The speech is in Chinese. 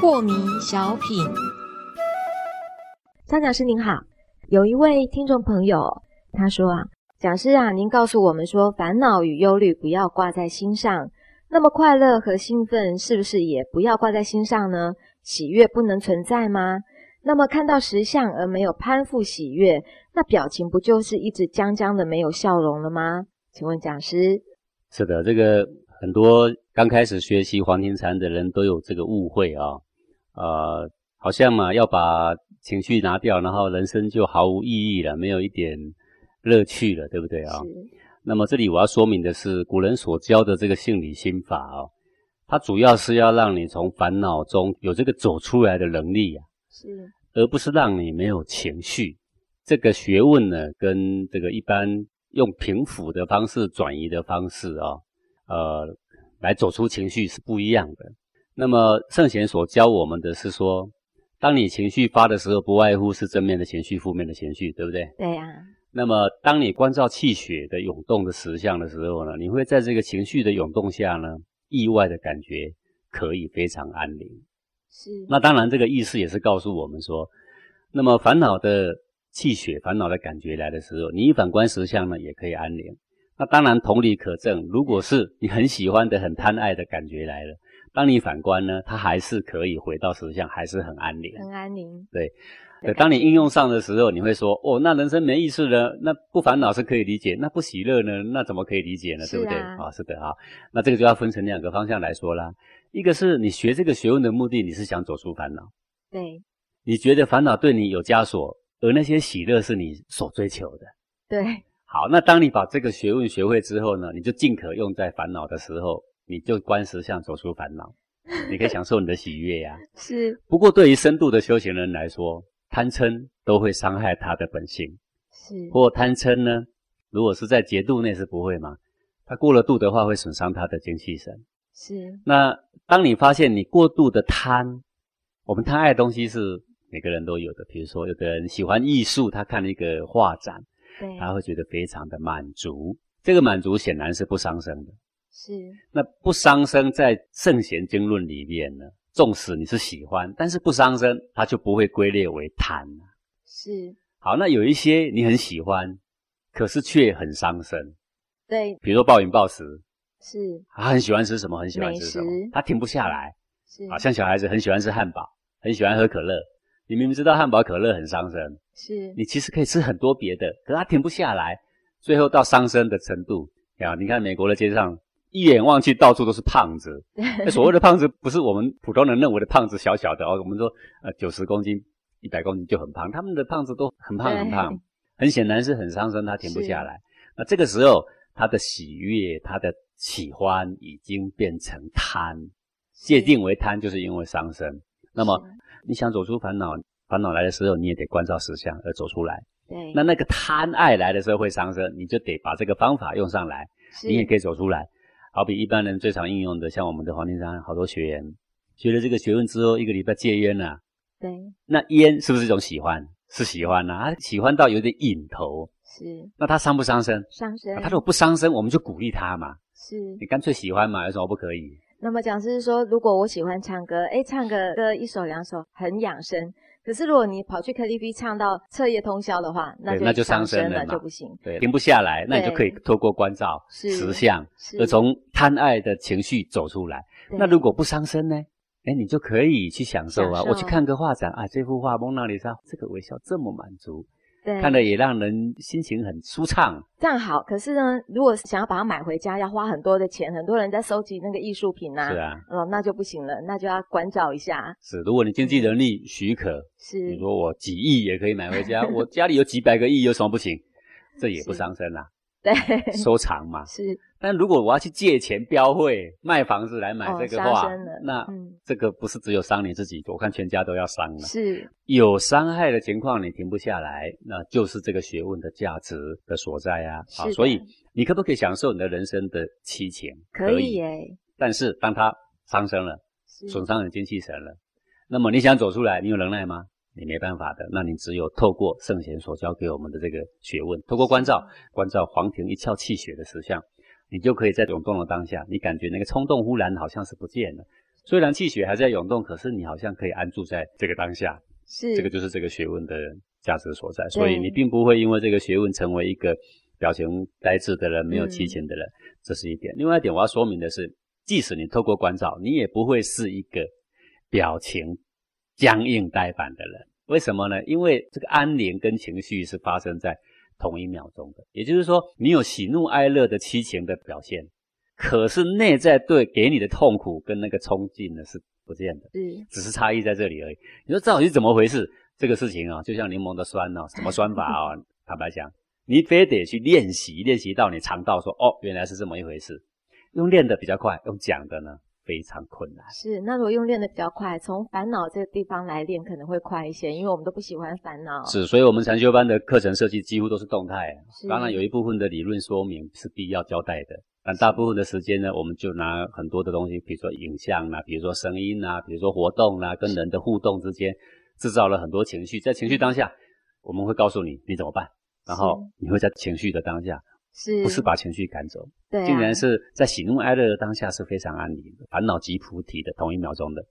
破迷小品，张讲师您好，有一位听众朋友他说啊，讲师啊，您告诉我们说，烦恼与忧虑不要挂在心上，那么快乐和兴奋是不是也不要挂在心上呢？喜悦不能存在吗？那么看到实相而没有攀附喜悦，那表情不就是一直僵僵的没有笑容了吗？请问讲师，是的，这个很多刚开始学习黄庭禅的人都有这个误会啊。呃，好像嘛，要把情绪拿掉，然后人生就毫无意义了，没有一点乐趣了，对不对啊？那么这里我要说明的是，古人所教的这个性理心法哦，它主要是要让你从烦恼中有这个走出来的能力呀，是，而不是让你没有情绪。这个学问呢，跟这个一般用平抚的方式、转移的方式啊，呃，来走出情绪是不一样的。那么圣贤所教我们的是说，当你情绪发的时候，不外乎是正面的情绪、负面的情绪，对不对？对呀。那么当你关照气血的涌动的实相的时候呢，你会在这个情绪的涌动下呢，意外的感觉可以非常安宁。是。那当然，这个意思也是告诉我们说，那么烦恼的气血、烦恼的感觉来的时候，你反观实相呢，也可以安宁。那当然同理可证，如果是你很喜欢的、很贪爱的感觉来了。当你反观呢，它还是可以回到实相，还是很安宁，很安宁。对，对。当你应用上的时候，你会说：哦，那人生没意思了，那不烦恼是可以理解，那不喜乐呢？那怎么可以理解呢？对不对？啊，是的啊。那这个就要分成两个方向来说啦。一个是你学这个学问的目的，你是想走出烦恼。对。你觉得烦恼对你有枷锁，而那些喜乐是你所追求的。对。好，那当你把这个学问学会之后呢，你就尽可用在烦恼的时候。你就观实相，走出烦恼，你可以享受你的喜悦呀。是。不过对于深度的修行人来说，贪嗔都会伤害他的本性。是。不过贪嗔呢，如果是在节度内是不会嘛？他过了度的话，会损伤他的精气神。是。那当你发现你过度的贪，我们贪爱的东西是每个人都有的。比如说，有的人喜欢艺术，他看了一个画展，对，他会觉得非常的满足。这个满足显然是不伤身的。是，那不伤身，在圣贤经论里面呢，纵使你是喜欢，但是不伤身，它就不会归列为贪。是，好，那有一些你很喜欢，可是却很伤身。对，比如说暴饮暴食，是，他很喜欢吃什么，很喜欢吃什么，他停不下来。是，好像小孩子很喜欢吃汉堡，很喜欢喝可乐。你明明知道汉堡、可乐很伤身，是你其实可以吃很多别的，可是他停不下来，最后到伤身的程度。啊，你看美国的街上。一眼望去，到处都是胖子。所谓的胖子，不是我们普通人认为的胖子，小小的哦。我们说，呃，九十公斤、一百公斤就很胖。他们的胖子都很胖很胖，很显然是很伤身，他停不下来。那这个时候，他的喜悦、他的喜欢已经变成贪，界定为贪，就是因为伤身。那么，你想走出烦恼，烦恼来的时候，你也得关照实相而走出来。对。那那个贪爱来的时候会伤身，你就得把这个方法用上来，你也可以走出来。好比一般人最常应用的，像我们的黄庭山好多学员学了这个学问之后，一个礼拜戒烟呐。对。那烟是不是一种喜欢？是喜欢呐，他喜欢到有点瘾头。是。那他伤不伤身？伤身。他如果不伤身，我们就鼓励他嘛。是。你干脆喜欢嘛，有什么不可以？那么讲师说，如果我喜欢唱歌，哎，唱个歌一首两首很养生。可是如果你跑去 KTV 唱到彻夜通宵的话，那就那就伤身了就不行。对，停不下来，那你就可以透过关照实相，而从贪爱的情绪走出来。那如果不伤身呢？哎，你就可以去享受啊。我去看个画展啊，这幅画蒙娜丽莎，这个微笑这么满足。看了也让人心情很舒畅，这样好。可是呢，如果想要把它买回家，要花很多的钱。很多人在收集那个艺术品呐，是啊，哦，那就不行了，那就要关照一下。是，如果你经济能力许可，是，你说我几亿也可以买回家，我家里有几百个亿，有什么不行？这也不伤身啊。对，收藏嘛。是。但如果我要去借钱标会卖房子来买这个话，那这个不是只有伤你自己，我看全家都要伤了。是有伤害的情况，你停不下来，那就是这个学问的价值的所在啊。好，所以你可不可以享受你的人生的七情？可以耶。但是当他伤身了，损伤你精气神了，那么你想走出来，你有能耐吗？你没办法的，那你只有透过圣贤所教给我们的这个学问，透过关照，关照黄庭一窍气血的实相，你就可以在涌动的当下，你感觉那个冲动忽然好像是不见了。虽然气血还在涌动，可是你好像可以安住在这个当下，是这个就是这个学问的价值所在。所以你并不会因为这个学问成为一个表情呆滞的人，没有激情的人，这是一点。另外一点我要说明的是，即使你透过关照，你也不会是一个表情僵硬呆板的人。为什么呢？因为这个安宁跟情绪是发生在同一秒钟的，也就是说，你有喜怒哀乐的七情的表现。可是内在对给你的痛苦跟那个冲劲呢是不见的，嗯，只是差异在这里而已。你说这到底是怎么回事？这个事情啊，就像柠檬的酸哦，什么酸法啊？坦白讲，你非得去练习，练习到你尝到说哦，原来是这么一回事。用练的比较快，用讲的呢非常困难。是，那如果用练的比较快，从烦恼这个地方来练可能会快一些，因为我们都不喜欢烦恼。是，所以我们禅修班的课程设计几乎都是动态，当然有一部分的理论说明是必要交代的。但大部分的时间呢，我们就拿很多的东西，比如说影像啊，比如说声音啊，比如说活动啊，跟人的互动之间，制造了很多情绪。在情绪当下，我们会告诉你你怎么办，然后你会在情绪的当下，是不是把情绪赶走？对，竟然是在喜怒哀乐的当下是非常安宁的，烦恼即菩提的同一秒钟的。